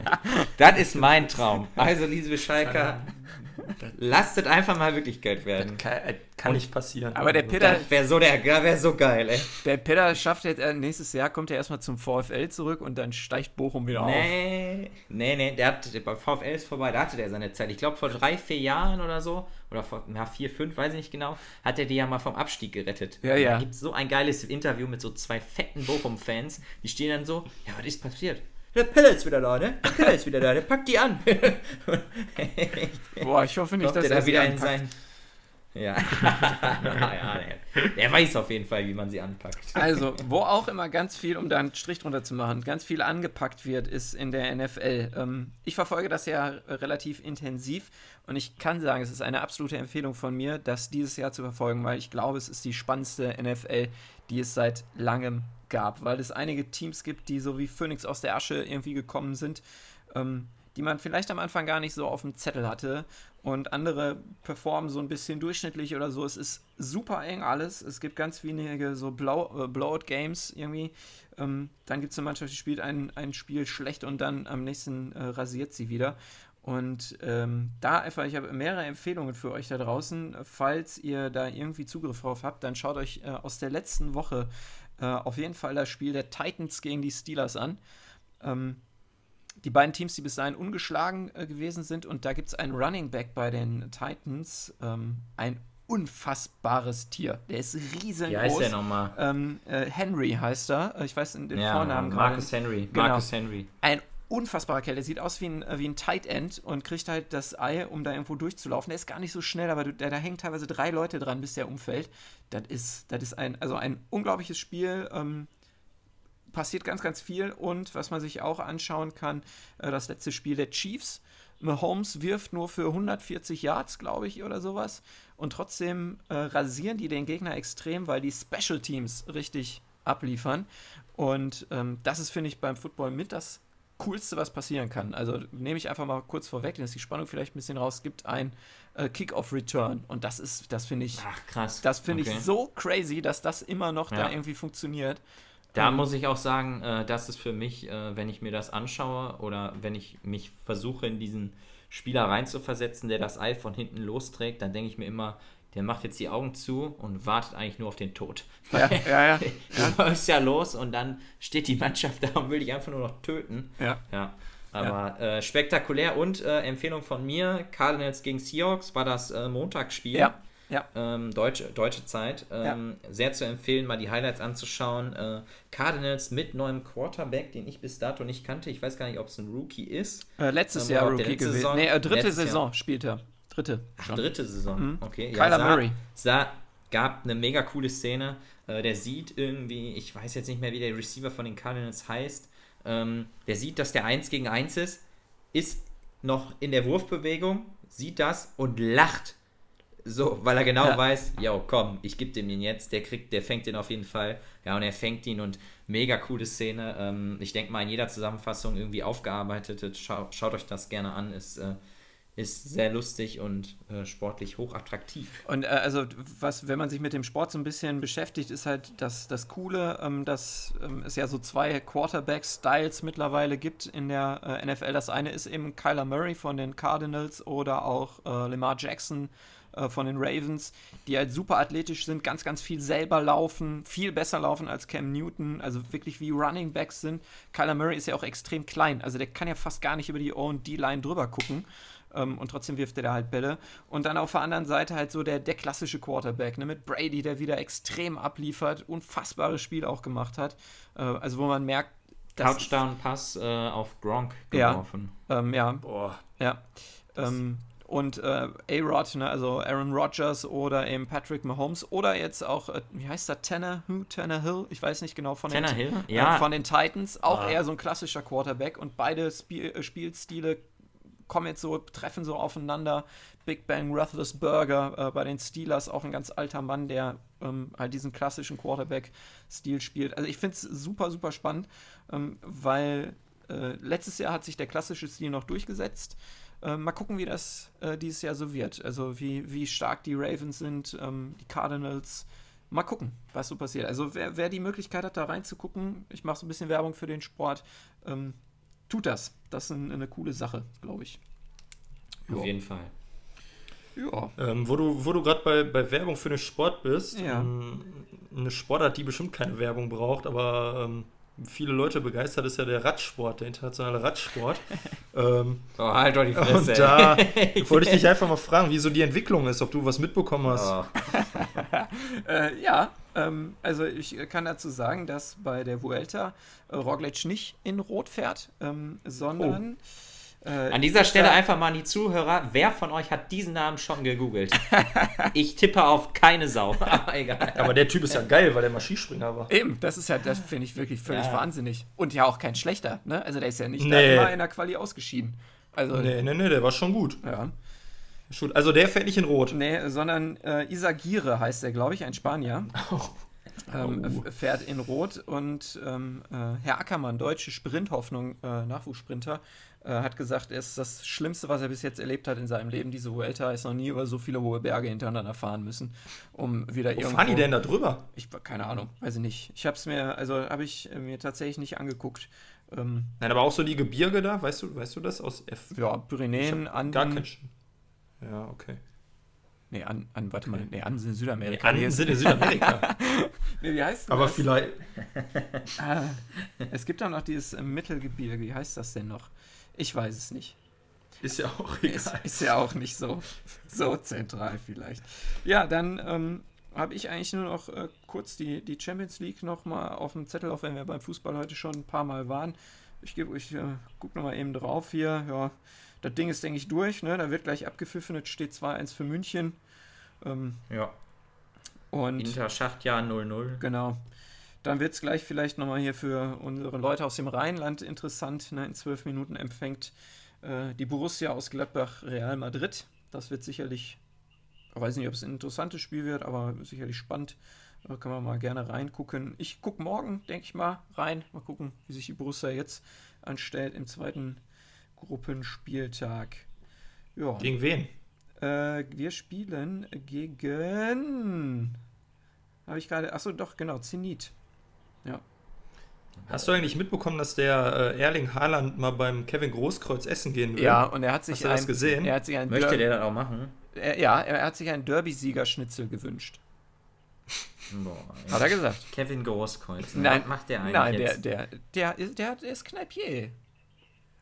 (laughs) das ist mein Traum. Also, liebe Schalker, (laughs) Lasst es einfach mal Wirklichkeit werden. Das kann, kann nicht passieren. Aber der Peter. Das wäre so, wär so geil, ey. Der Peter schafft jetzt, äh, nächstes Jahr kommt er erstmal zum VfL zurück und dann steigt Bochum wieder nee, auf. Nee, nee, der hat, der VfL ist vorbei, da hatte der seine Zeit. Ich glaube, vor drei, vier Jahren oder so, oder vor ja, vier, fünf, weiß ich nicht genau, hat er die ja mal vom Abstieg gerettet. Ja, ja. Da gibt so ein geiles Interview mit so zwei fetten Bochum-Fans, die stehen dann so: Ja, was ist passiert? Der Pelle ist wieder da, ne? Der Pelle ist wieder da, der packt die an. (laughs) Boah, ich hoffe nicht, dass er da wieder in sein. (laughs) Ja. ja der, der, weiß auf jeden Fall, wie man sie anpackt. Also, wo auch immer ganz viel, um da einen Strich drunter zu machen, ganz viel angepackt wird, ist in der NFL. Ähm, ich verfolge das ja relativ intensiv und ich kann sagen, es ist eine absolute Empfehlung von mir, das dieses Jahr zu verfolgen, weil ich glaube, es ist die spannendste NFL, die es seit langem gab, weil es einige Teams gibt, die so wie Phoenix aus der Asche irgendwie gekommen sind, ähm, die man vielleicht am Anfang gar nicht so auf dem Zettel hatte und andere performen so ein bisschen durchschnittlich oder so. Es ist super eng alles. Es gibt ganz wenige so Blow, äh, Blowout-Games irgendwie. Ähm, dann gibt es eine Mannschaft, die spielt ein, ein Spiel schlecht und dann am nächsten äh, rasiert sie wieder. Und ähm, da einfach, ich habe mehrere Empfehlungen für euch da draußen. Falls ihr da irgendwie Zugriff drauf habt, dann schaut euch äh, aus der letzten Woche äh, auf jeden Fall das Spiel der Titans gegen die Steelers an. Ähm, die beiden Teams, die bis dahin ungeschlagen äh, gewesen sind. Und da gibt es einen Running Back bei den Titans, ähm, ein unfassbares Tier. Der ist riesengroß. Wie heißt der nochmal? Ähm, äh, Henry heißt er. Ich weiß den ja, Vornamen Marcus gerade. Henry. Genau. Marcus Henry. Ein unfassbarer Kerl. Der sieht aus wie ein, äh, wie ein Tight End und kriegt halt das Ei, um da irgendwo durchzulaufen. Der ist gar nicht so schnell, aber da, hängen teilweise drei Leute dran, bis der umfällt. Das ist, das ist ein, also ein unglaubliches Spiel. Ähm, passiert ganz, ganz viel. Und was man sich auch anschauen kann, äh, das letzte Spiel der Chiefs. Mahomes wirft nur für 140 Yards, glaube ich, oder sowas. Und trotzdem äh, rasieren die den Gegner extrem, weil die Special Teams richtig abliefern. Und ähm, das ist, finde ich, beim Football mit das Coolste, was passieren kann. Also nehme ich einfach mal kurz vorweg, dass die Spannung vielleicht ein bisschen raus gibt, ein äh, Kick-Off-Return. Und das ist, das finde ich, Ach, krass. Das finde okay. ich so crazy, dass das immer noch ja. da irgendwie funktioniert. Da ähm, muss ich auch sagen, äh, das ist für mich, äh, wenn ich mir das anschaue oder wenn ich mich versuche, in diesen Spieler reinzuversetzen, der das Ei von hinten losträgt, dann denke ich mir immer, der macht jetzt die Augen zu und wartet eigentlich nur auf den Tod. Ja, ja, ja. (laughs) Du läufst ja los und dann steht die Mannschaft (laughs) da und will dich einfach nur noch töten. Ja. ja. Aber ja. Äh, spektakulär und äh, Empfehlung von mir: Cardinals gegen Seahawks war das äh, Montagsspiel. Ja. Ja. Ähm, deutsche, deutsche Zeit. Ähm, ja. Sehr zu empfehlen, mal die Highlights anzuschauen. Äh, Cardinals mit neuem Quarterback, den ich bis dato nicht kannte. Ich weiß gar nicht, ob es ein Rookie ist. Äh, letztes ähm, Jahr Rookie gewesen. Saison, nee, äh, dritte Saison Jahr. spielt er. Dritte. Ach, dritte Saison. Mhm. Okay. Kyler ja, sah, Murray. Sah, gab eine mega coole Szene. Äh, der sieht irgendwie, ich weiß jetzt nicht mehr, wie der Receiver von den Cardinals heißt. Ähm, der sieht, dass der 1 gegen 1 ist, ist noch in der Wurfbewegung, sieht das und lacht. So, weil er genau ja. weiß, yo, komm, ich gebe dem den jetzt, der kriegt, der fängt den auf jeden Fall. Ja, und er fängt ihn und mega coole Szene. Ähm, ich denke mal in jeder Zusammenfassung irgendwie aufgearbeitet. Schau, schaut euch das gerne an, ist äh, ist sehr lustig und äh, sportlich hochattraktiv. Und äh, also, was, wenn man sich mit dem Sport so ein bisschen beschäftigt, ist halt das, das Coole, ähm, dass ähm, es ja so zwei Quarterback-Styles mittlerweile gibt in der äh, NFL. Das eine ist eben Kyler Murray von den Cardinals oder auch äh, Lamar Jackson äh, von den Ravens, die halt super athletisch sind, ganz, ganz viel selber laufen, viel besser laufen als Cam Newton, also wirklich wie Running Backs sind. Kyler Murray ist ja auch extrem klein, also der kann ja fast gar nicht über die O&D-Line drüber gucken. Ähm, und trotzdem wirft er da halt Bälle. Und dann auf der anderen Seite halt so der, der klassische Quarterback, ne, mit Brady, der wieder extrem abliefert, unfassbares Spiel auch gemacht hat. Äh, also wo man merkt, Touchdown-Pass äh, auf Gronk geworfen. Ja, ähm, ja. Boah. Ja. Ähm, und äh, A-Rod, ne, also Aaron Rodgers oder eben Patrick Mahomes oder jetzt auch, äh, wie heißt der, Tanner, who, Tanner Hill, ich weiß nicht genau von Tanner den, Hill? äh, Ja. von den Titans, auch Ah. eher so ein klassischer Quarterback und beide Spiel, äh, Spielstile kommen jetzt so, treffen so aufeinander. Big Bang Roethlisberger äh, bei den Steelers, auch ein ganz alter Mann, der ähm, halt diesen klassischen Quarterback-Stil spielt. Also ich finde es super, super spannend, ähm, weil äh, letztes Jahr hat sich der klassische Stil noch durchgesetzt. Äh, mal gucken, wie das äh, dieses Jahr so wird. Also wie, wie stark die Ravens sind, ähm, die Cardinals. Mal gucken, was so passiert. Also wer, wer die Möglichkeit hat, da reinzugucken, ich mache so ein bisschen Werbung für den Sport, ähm, tut das. Das ist ein, eine coole Sache, glaube ich. Auf Ja. jeden Fall. Ja. Ähm, wo du, wo du gerade bei, bei Werbung für den Sport bist, Ja. ähm, eine Sportart, die bestimmt keine Werbung braucht, aber ähm, viele Leute begeistert, ist ja der Radsport, der internationale Radsport. (laughs) ähm, Oh, halt doch die und da wollte ich dich (laughs) einfach mal fragen, wie so die Entwicklung ist, ob du was mitbekommen hast. Oh. (laughs) Äh, ja, ähm, also ich kann dazu sagen, dass bei der Vuelta äh, Roglic nicht in Rot fährt, ähm, sondern äh, An dieser Stelle da- einfach mal an die Zuhörer. Wer von euch hat diesen Namen schon gegoogelt? (laughs) ich tippe auf keine Sau, (laughs) aber egal. Aber der Typ ist ja geil, weil der mal Skispringer war. Eben, das ist ja, das finde ich wirklich völlig Ja. wahnsinnig. Und ja auch kein schlechter, ne? Also der ist ja nicht da Nee. immer in der Quali ausgeschieden. Also, Nee, nee, nee, der war schon gut. ja. Schon- Also der fährt nicht in Rot. Nee, sondern äh, Isagire heißt der, glaube ich, ein Spanier. (laughs) Ähm, Oh. fährt in Rot und ähm, äh, Herr Ackermann, deutsche Sprinthoffnung, äh, Nachwuchssprinter, äh, hat gesagt, es ist das Schlimmste, was er bis jetzt erlebt hat in seinem Leben. Diese Vuelta ist noch nie über so viele hohe Berge hintereinander fahren müssen, um wieder Wo irgendwo. fahren die denn da drüber? Ich keine Ahnung, weiß ich nicht. Ich habe es mir, also habe ich äh, mir tatsächlich nicht angeguckt. Ähm, Nein, aber auch so die Gebirge da, weißt du, weißt du das aus F? ja, Pyrenäen, Anden. Gar kein Sch Ja, okay. Nee, an, an, warte mal, nee, Anden sind Nee, Südamerika. Hier- sind in Südamerika. (laughs) nee, wie heißt denn aber das? vielleicht. Ah, es gibt auch noch dieses äh, Mittelgebirge. Wie heißt das denn noch? Ich weiß es nicht. Ist ja auch Ist, egal. ist ja auch nicht so, so zentral vielleicht. Ja, dann ähm, habe ich eigentlich nur noch äh, kurz die, die Champions League noch mal auf dem Zettel, auch wenn wir beim Fußball heute schon ein paar Mal waren. Ich, geb- ich äh, gucke noch mal eben drauf hier. Ja, das Ding ist, denke ich, durch. Ne? Da wird gleich abgepfiffen. Es steht 2-1 für München. Ähm, Ja. und Inter Schachtjahr 0-0. Genau. Dann wird es gleich vielleicht nochmal hier für unsere Leute aus dem Rheinland interessant. Ne? In zwölf Minuten empfängt äh, die Borussia aus Gladbach Real Madrid. Das wird sicherlich, ich weiß nicht, ob es ein interessantes Spiel wird, aber sicherlich spannend. Da kann man mal gerne reingucken. Ich gucke morgen, denke ich mal, rein. Mal gucken, wie sich die Borussia jetzt anstellt im zweiten Gruppenspieltag. Ja. Gegen wen? Äh, wir spielen gegen. Habe ich gerade. Achso, doch, genau, Zenit. Hast du eigentlich mitbekommen, dass der äh, Erling Haaland mal beim Kevin Großkreuz essen gehen will? Ja, und er hat sich Hast du das gesehen? Er hat sich ein Möchte Der- der das auch machen? er, ja, er hat sich einen Derby-Sieger-Schnitzel gewünscht. Boah. Hat er gesagt. Kevin Großkreuz. Nein, Was macht der eigentlich Nein, der, jetzt? der, der, ist- der, der ist Kneipier.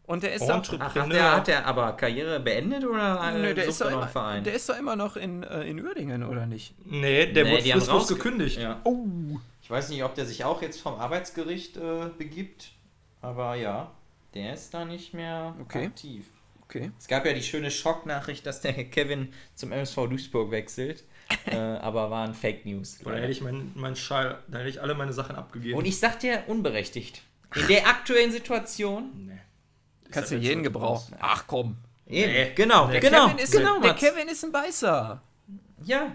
Und der ist auch. Ach, hat der, hat der aber Karriere beendet oder äh, Nö, der, ist er doch noch Verein? der ist doch immer noch in, äh, in Uerdingen, oder nicht? Nee, der Nee, wurde fristlos gekündigt. Ja. Oh. Ich weiß nicht, ob der sich auch jetzt vom Arbeitsgericht äh, begibt, aber ja, der ist da nicht mehr Okay. aktiv. Okay. Es gab ja die schöne Schocknachricht, dass der (laughs) Kevin zum MSV Duisburg wechselt, (laughs) äh, aber waren Fake News. Oder hätte ich meinen mein Schal, da hätte ich alle meine Sachen abgegeben. Und ich sag dir, unberechtigt. In der aktuellen Situation. nee. Kannst du jeden so gebrauchen. Ach komm. Nee. genau, Der genau, Kevin ist, genau, der. Kevin ist ein Beißer. Ja,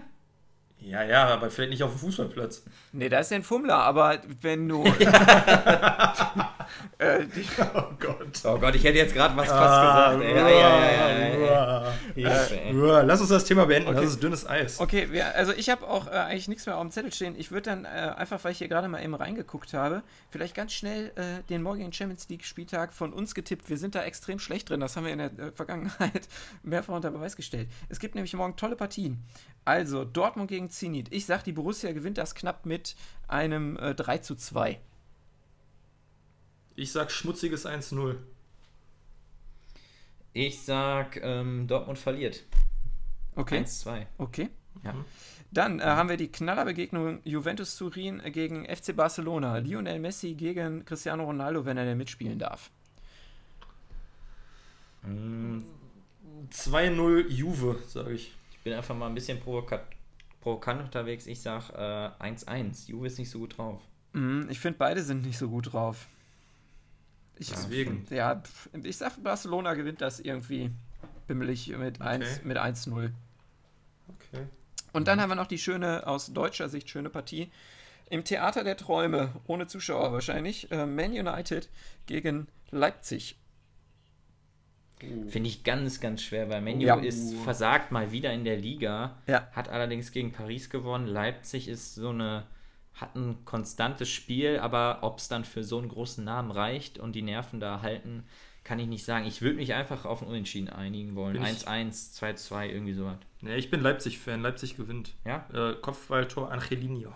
Ja, ja, aber vielleicht nicht auf dem Fußballplatz. Nee, da ist ja ein Fummler, aber wenn du. (laughs) (laughs) äh, die, Oh Gott. Oh Gott, ich hätte jetzt gerade was fast Ah, gesagt. Ey. Ja, ja, ja, ja, äh, lass uns das Thema beenden, okay. das ist dünnes Eis. Okay, also ich habe auch äh, eigentlich nichts mehr auf dem Zettel stehen. Ich würde dann äh, einfach, weil ich hier gerade mal eben reingeguckt habe, vielleicht ganz schnell äh, den morgigen Champions League-Spieltag von uns getippt. Wir sind da extrem schlecht drin, das haben wir in der äh, Vergangenheit (laughs) mehrfach unter Beweis gestellt. Es gibt nämlich morgen tolle Partien. Also, Dortmund gegen Zenit. Ich sage, die Borussia gewinnt das knapp mit einem äh, 3 zu 2. Ich sag schmutziges 1-0. Ich sag, ähm, Dortmund verliert. Okay. 1-2. Okay. Ja. Mhm. Dann äh, haben wir die Knallerbegegnung Juventus Turin gegen FC Barcelona. Lionel Messi gegen Cristiano Ronaldo, wenn er denn mitspielen darf. 2-0 Juve, sage ich. Ich bin einfach mal ein bisschen provokant unterwegs. Ich sag äh, 1-1. Juve ist nicht so gut drauf. Mm, ich finde, beide sind nicht so gut drauf. Ich, Deswegen. Ja, ich sag, Barcelona gewinnt das irgendwie bimmelig mit okay. 1 mit 1-0. Okay. Und dann haben wir noch die schöne, aus deutscher Sicht schöne Partie. Im Theater der Träume, ohne Zuschauer wahrscheinlich, äh, Man United gegen Leipzig. Finde ich ganz, ganz schwer, weil Menu ja. ist versagt mal wieder in der Liga, ja. hat allerdings gegen Paris gewonnen. Leipzig ist so eine hat ein konstantes Spiel, aber ob es dann für so einen großen Namen reicht und die Nerven da halten, kann ich nicht sagen. Ich würde mich einfach auf ein Unentschieden einigen wollen. 1-1, 2-2, irgendwie sowas. Nee, ich bin Leipzig-Fan. Leipzig gewinnt. Ja? Äh, Kopfballtor Angelino.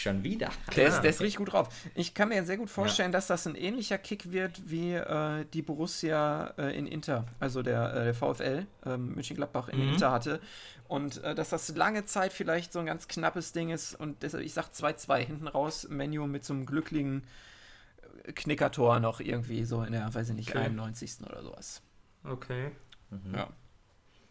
Schon wieder. Der ist, der ist richtig gut drauf. Ich kann mir sehr gut vorstellen, ja. dass das ein ähnlicher Kick wird wie äh, die Borussia äh, in Inter, also der, äh, der VfL ähm, Mönchengladbach in mhm. Inter hatte. Und äh, dass das lange Zeit vielleicht so ein ganz knappes Ding ist. Und deshalb, ich sag 2-2 hinten raus, Menu mit so einem glücklichen äh, Knickertor noch irgendwie so in der, weiß ich nicht, okay. 91. oder sowas. Okay. Mhm. Ja.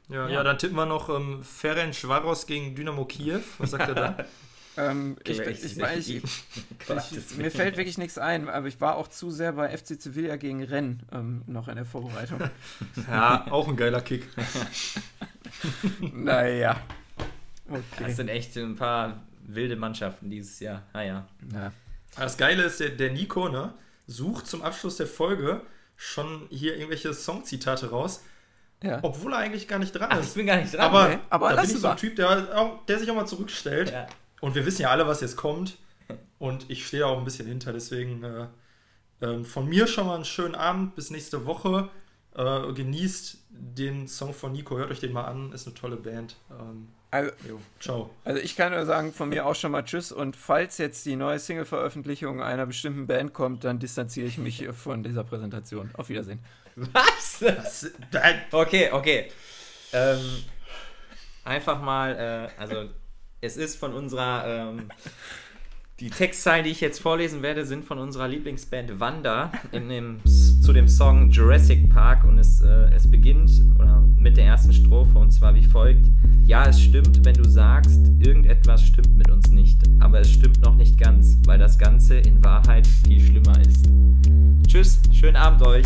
Ja, ja. ja, dann tippen wir noch ähm, Ferenc Schwaros gegen Dynamo Kiew. Was sagt er da? (laughs) Ähm, ich, ich, ich, (laughs) ich, mir fällt wirklich nichts ein, aber ich war auch zu sehr bei FC Sevilla gegen Rennes ähm, noch in der Vorbereitung. (laughs) ja, auch ein geiler Kick. (laughs) naja. Okay. Das sind echt ein paar wilde Mannschaften dieses Jahr. Naja. Ah, ja. Das Geile ist, der, der Nico ne, sucht zum Abschluss der Folge schon hier irgendwelche Songzitate raus. Ja. Obwohl er eigentlich gar nicht dran ist. ich bin gar nicht dran. Aber, nee. aber da bin ich so ein Typ, der, der sich auch mal zurückstellt. Ja. Und wir wissen ja alle, was jetzt kommt. Und ich stehe auch ein bisschen hinter. Deswegen äh, äh, von mir schon mal einen schönen Abend. Bis nächste Woche. Äh, genießt den Song von Nico. Hört euch den mal an. Ist eine tolle Band. Ähm, also, jo, ciao. Also ich kann nur sagen, von mir auch schon mal Tschüss. Und falls jetzt die neue Single-Veröffentlichung einer bestimmten Band kommt, dann distanziere ich mich (laughs) von dieser Präsentation. Auf Wiedersehen. Was? Das, okay, okay. Ähm, einfach mal, äh, also es ist von unserer, ähm, die Textzeilen, die ich jetzt vorlesen werde, sind von unserer Lieblingsband Wanda in dem, zu dem Song Jurassic Park und es, äh, es beginnt oder, mit der ersten Strophe und zwar wie folgt. Ja, es stimmt, wenn du sagst, irgendetwas stimmt mit uns nicht, aber es stimmt noch nicht ganz, weil das Ganze in Wahrheit viel schlimmer ist. Tschüss, schönen Abend euch.